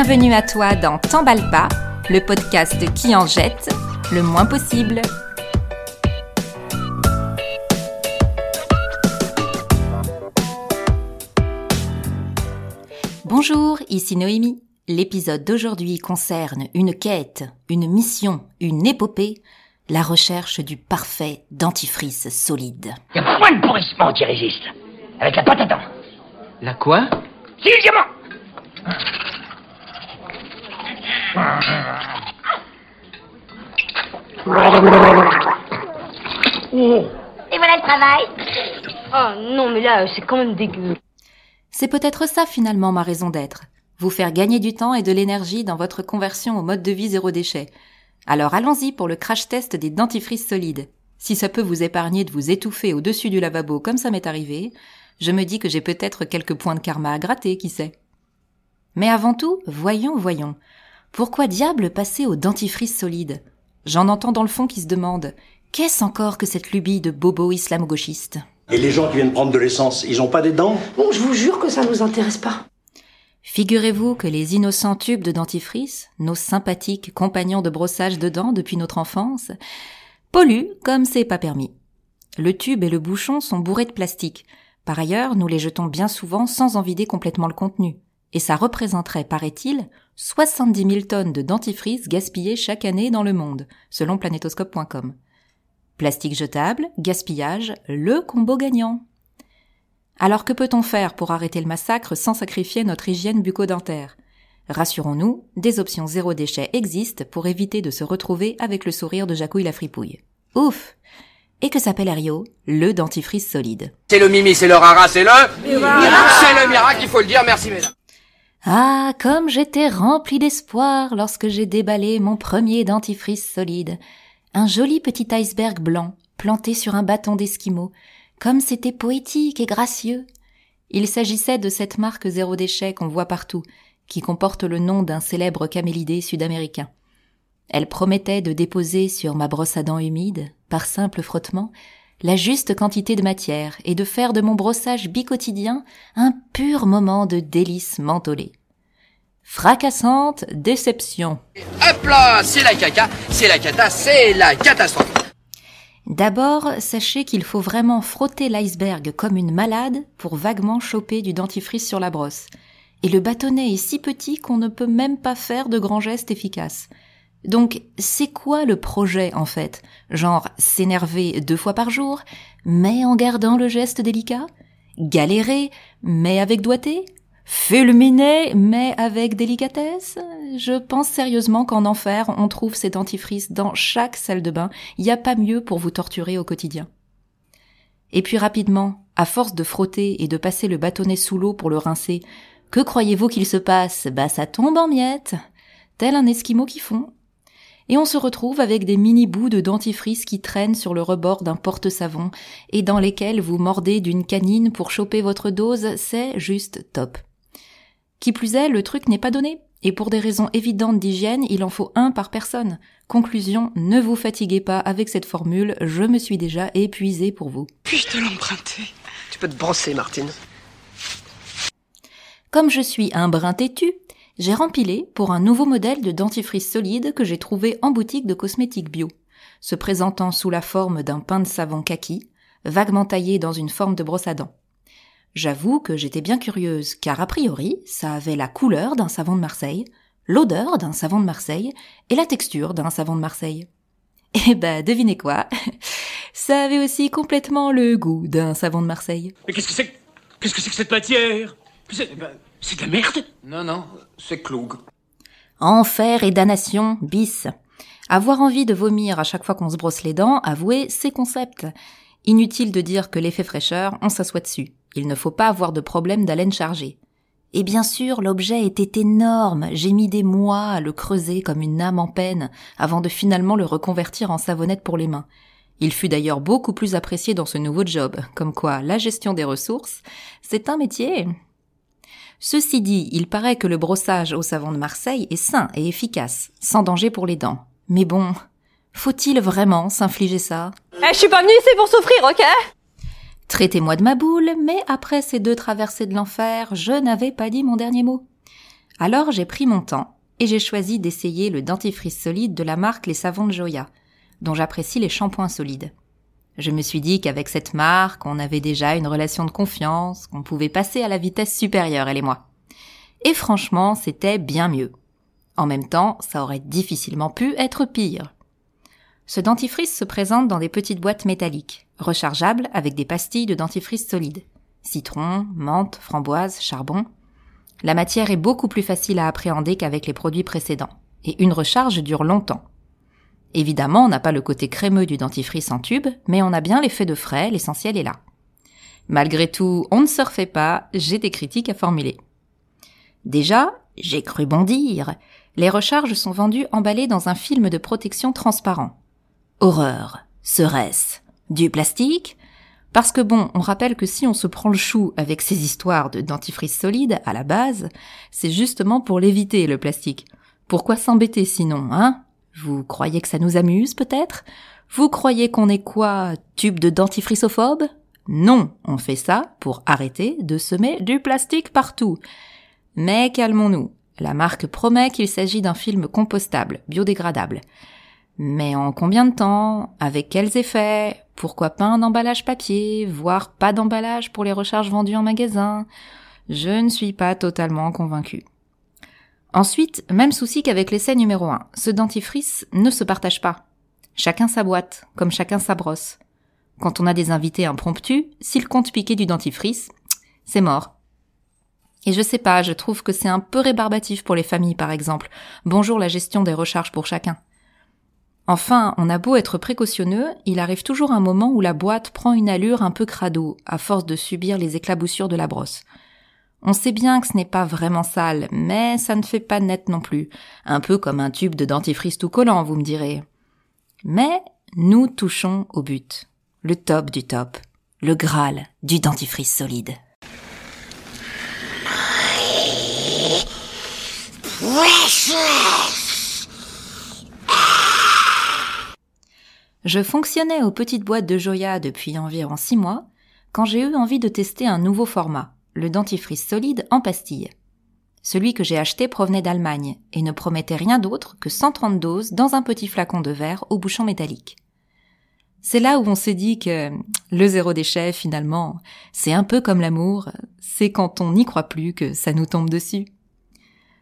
Bienvenue à toi dans T'emballe pas, le podcast qui en jette le moins possible. Bonjour, ici Noémie. L'épisode d'aujourd'hui concerne une quête, une mission, une épopée, la recherche du parfait dentifrice solide. Y a point de pourrissement qui résiste. Avec la pâte à dents. La quoi? C'est le diamant Et voilà le travail. Oh non, mais là, c'est quand même dégueu. C'est peut-être ça finalement ma raison d'être. Vous faire gagner du temps et de l'énergie dans votre conversion au mode de vie zéro déchet. Alors allons-y pour le crash test des dentifrices solides. Si ça peut vous épargner de vous étouffer au-dessus du lavabo comme ça m'est arrivé, je me dis que j'ai peut-être quelques points de karma à gratter, qui sait. Mais avant tout, voyons, voyons. Pourquoi diable passer au dentifrice solide? J'en entends dans le fond qui se demandent Qu'est-ce encore que cette lubie de bobo islamo-gauchiste? Et les gens qui viennent prendre de l'essence, ils ont pas des dents? Bon, je vous jure que ça nous intéresse pas. Figurez-vous que les innocents tubes de dentifrice, nos sympathiques compagnons de brossage de dents depuis notre enfance, polluent comme c'est pas permis. Le tube et le bouchon sont bourrés de plastique. Par ailleurs, nous les jetons bien souvent sans en vider complètement le contenu. Et ça représenterait, paraît-il, 70 000 tonnes de dentifrice gaspillées chaque année dans le monde, selon planétoscope.com. Plastique jetable, gaspillage, le combo gagnant. Alors que peut-on faire pour arrêter le massacre sans sacrifier notre hygiène bucco-dentaire? Rassurons-nous, des options zéro déchet existent pour éviter de se retrouver avec le sourire de Jacouille la fripouille. Ouf Et que s'appelle Ario Le dentifrice solide. C'est le mimi, c'est le rara, c'est le... C'est le miracle, il faut le dire, merci mesdames. Ah, comme j'étais rempli d'espoir lorsque j'ai déballé mon premier dentifrice solide. Un joli petit iceberg blanc, planté sur un bâton d'esquimau. Comme c'était poétique et gracieux. Il s'agissait de cette marque zéro déchet qu'on voit partout, qui comporte le nom d'un célèbre camélidé sud-américain. Elle promettait de déposer sur ma brosse à dents humide, par simple frottement, la juste quantité de matière et de faire de mon brossage bicotidien un pur moment de délice mentholé. Fracassante déception. Hop là, c'est la caca, c'est la cata, c'est la catastrophe. D'abord, sachez qu'il faut vraiment frotter l'iceberg comme une malade pour vaguement choper du dentifrice sur la brosse. Et le bâtonnet est si petit qu'on ne peut même pas faire de grands gestes efficaces. Donc, c'est quoi le projet en fait? Genre s'énerver deux fois par jour, mais en gardant le geste délicat? Galérer, mais avec doigté? Fulminer, mais avec délicatesse? Je pense sérieusement qu'en enfer, on trouve ces dentifrices dans chaque salle de bain. Il n'y a pas mieux pour vous torturer au quotidien. Et puis rapidement, à force de frotter et de passer le bâtonnet sous l'eau pour le rincer, que croyez-vous qu'il se passe? Bah ça tombe en miettes, tel un esquimau qui fond. Et on se retrouve avec des mini bouts de dentifrice qui traînent sur le rebord d'un porte-savon et dans lesquels vous mordez d'une canine pour choper votre dose, c'est juste top. Qui plus est, le truc n'est pas donné. Et pour des raisons évidentes d'hygiène, il en faut un par personne. Conclusion, ne vous fatiguez pas avec cette formule, je me suis déjà épuisé pour vous. Puis-je te l'emprunter? Tu peux te brosser, Martine. Comme je suis un brin têtu, j'ai rempilé pour un nouveau modèle de dentifrice solide que j'ai trouvé en boutique de cosmétiques bio, se présentant sous la forme d'un pain de savon kaki, vaguement taillé dans une forme de brosse à dents. J'avoue que j'étais bien curieuse, car a priori, ça avait la couleur d'un savon de Marseille, l'odeur d'un savon de Marseille et la texture d'un savon de Marseille. Eh ben, devinez quoi? Ça avait aussi complètement le goût d'un savon de Marseille. Mais qu'est-ce que c'est que... Qu'est-ce que c'est que cette matière? C'est de la merde? Non, non, c'est cloug. Enfer et damnation, bis. Avoir envie de vomir à chaque fois qu'on se brosse les dents, avouez, c'est concept. Inutile de dire que l'effet fraîcheur, on s'assoit dessus. Il ne faut pas avoir de problème d'haleine chargée. Et bien sûr, l'objet était énorme. J'ai mis des mois à le creuser comme une âme en peine avant de finalement le reconvertir en savonnette pour les mains. Il fut d'ailleurs beaucoup plus apprécié dans ce nouveau job, comme quoi la gestion des ressources, c'est un métier. Ceci dit, il paraît que le brossage au savon de Marseille est sain et efficace, sans danger pour les dents. Mais bon, faut-il vraiment s'infliger ça? Eh, je suis pas venue ici pour souffrir, ok? Traitez-moi de ma boule, mais après ces deux traversées de l'enfer, je n'avais pas dit mon dernier mot. Alors j'ai pris mon temps et j'ai choisi d'essayer le dentifrice solide de la marque Les Savons de Joya, dont j'apprécie les shampoings solides. Je me suis dit qu'avec cette marque, on avait déjà une relation de confiance, qu'on pouvait passer à la vitesse supérieure, elle et moi. Et franchement, c'était bien mieux. En même temps, ça aurait difficilement pu être pire. Ce dentifrice se présente dans des petites boîtes métalliques, rechargeables avec des pastilles de dentifrice solide. Citron, menthe, framboise, charbon. La matière est beaucoup plus facile à appréhender qu'avec les produits précédents. Et une recharge dure longtemps. Évidemment, on n'a pas le côté crémeux du dentifrice en tube, mais on a bien l'effet de frais, l'essentiel est là. Malgré tout, on ne se refait pas, j'ai des critiques à formuler. Déjà, j'ai cru bondir. Les recharges sont vendues emballées dans un film de protection transparent. Horreur. Serait-ce du plastique? Parce que bon, on rappelle que si on se prend le chou avec ces histoires de dentifrice solide, à la base, c'est justement pour l'éviter, le plastique. Pourquoi s'embêter sinon, hein? Vous croyez que ça nous amuse peut-être? Vous croyez qu'on est quoi Tube de dentifriceophobe Non, on fait ça pour arrêter de semer du plastique partout. Mais calmons-nous. La marque promet qu'il s'agit d'un film compostable, biodégradable. Mais en combien de temps? Avec quels effets? Pourquoi pas un emballage papier, voire pas d'emballage pour les recharges vendues en magasin? Je ne suis pas totalement convaincue. Ensuite, même souci qu'avec l'essai numéro 1, ce dentifrice ne se partage pas. Chacun sa boîte, comme chacun sa brosse. Quand on a des invités impromptus, s'ils comptent piquer du dentifrice, c'est mort. Et je sais pas, je trouve que c'est un peu rébarbatif pour les familles par exemple. Bonjour la gestion des recharges pour chacun. Enfin, on a beau être précautionneux, il arrive toujours un moment où la boîte prend une allure un peu crado, à force de subir les éclaboussures de la brosse. On sait bien que ce n'est pas vraiment sale, mais ça ne fait pas net non plus. Un peu comme un tube de dentifrice tout collant, vous me direz. Mais nous touchons au but. Le top du top. Le Graal du dentifrice solide. Je fonctionnais aux petites boîtes de Joya depuis environ six mois quand j'ai eu envie de tester un nouveau format le dentifrice solide en pastille. Celui que j'ai acheté provenait d'Allemagne et ne promettait rien d'autre que 130 doses dans un petit flacon de verre au bouchon métallique. C'est là où on s'est dit que le zéro déchet, finalement, c'est un peu comme l'amour, c'est quand on n'y croit plus que ça nous tombe dessus.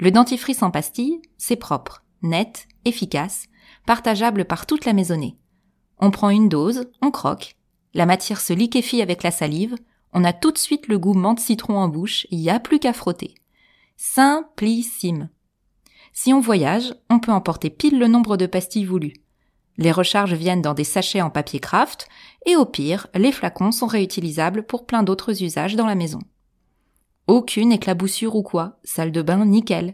Le dentifrice en pastille, c'est propre, net, efficace, partageable par toute la maisonnée. On prend une dose, on croque, la matière se liquéfie avec la salive, on a tout de suite le goût menthe citron en bouche, il n'y a plus qu'à frotter. Simplissime. Si on voyage, on peut emporter pile le nombre de pastilles voulues. Les recharges viennent dans des sachets en papier craft, et au pire, les flacons sont réutilisables pour plein d'autres usages dans la maison. Aucune éclaboussure ou quoi, salle de bain nickel.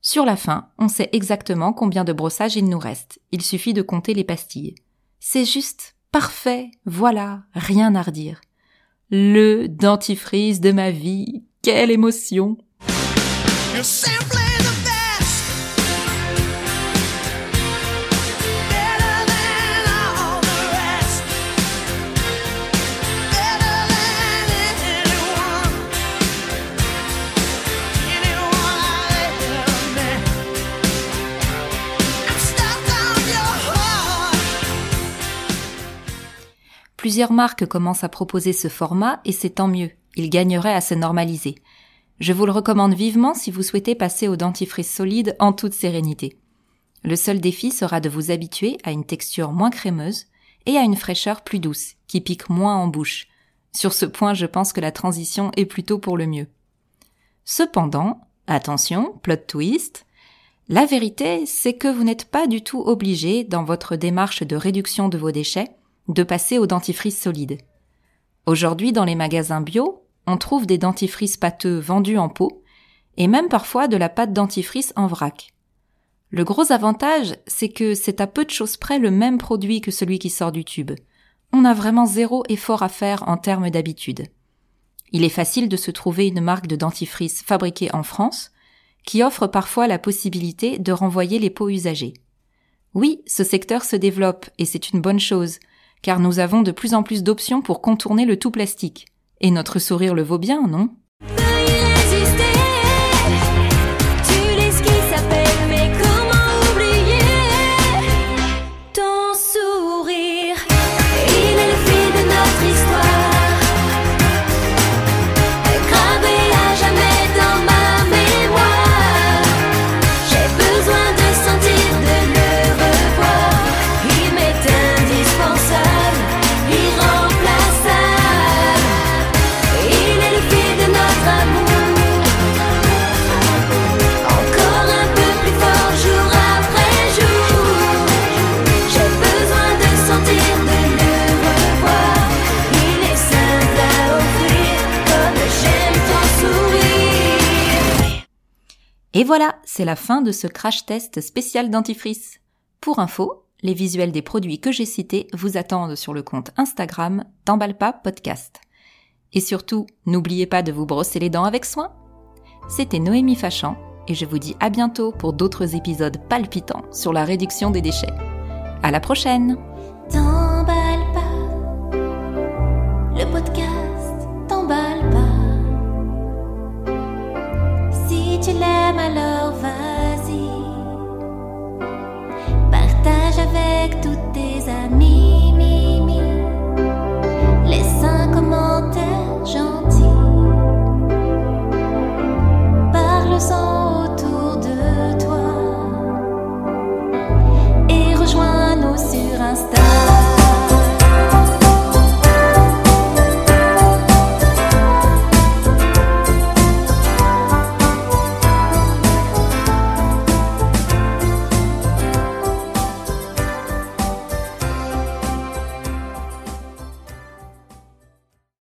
Sur la fin, on sait exactement combien de brossages il nous reste, il suffit de compter les pastilles. C'est juste parfait, voilà, rien à redire le dentifrice de ma vie. Quelle émotion Plusieurs marques commencent à proposer ce format et c'est tant mieux. Il gagnerait à se normaliser. Je vous le recommande vivement si vous souhaitez passer au dentifrice solide en toute sérénité. Le seul défi sera de vous habituer à une texture moins crémeuse et à une fraîcheur plus douce, qui pique moins en bouche. Sur ce point, je pense que la transition est plutôt pour le mieux. Cependant, attention, plot twist, la vérité, c'est que vous n'êtes pas du tout obligé, dans votre démarche de réduction de vos déchets, de passer au dentifrice solide. Aujourd'hui, dans les magasins bio, on trouve des dentifrices pâteux vendus en pot et même parfois de la pâte dentifrice en vrac. Le gros avantage, c'est que c'est à peu de choses près le même produit que celui qui sort du tube. On a vraiment zéro effort à faire en termes d'habitude. Il est facile de se trouver une marque de dentifrice fabriquée en France qui offre parfois la possibilité de renvoyer les pots usagés. Oui, ce secteur se développe et c'est une bonne chose, car nous avons de plus en plus d'options pour contourner le tout plastique. Et notre sourire le vaut bien, non? Et voilà, c'est la fin de ce crash test spécial dentifrice. Pour info, les visuels des produits que j'ai cités vous attendent sur le compte Instagram d'Emballe pas podcast. Et surtout, n'oubliez pas de vous brosser les dents avec soin. C'était Noémie Fachan et je vous dis à bientôt pour d'autres épisodes palpitants sur la réduction des déchets. À la prochaine! afastar.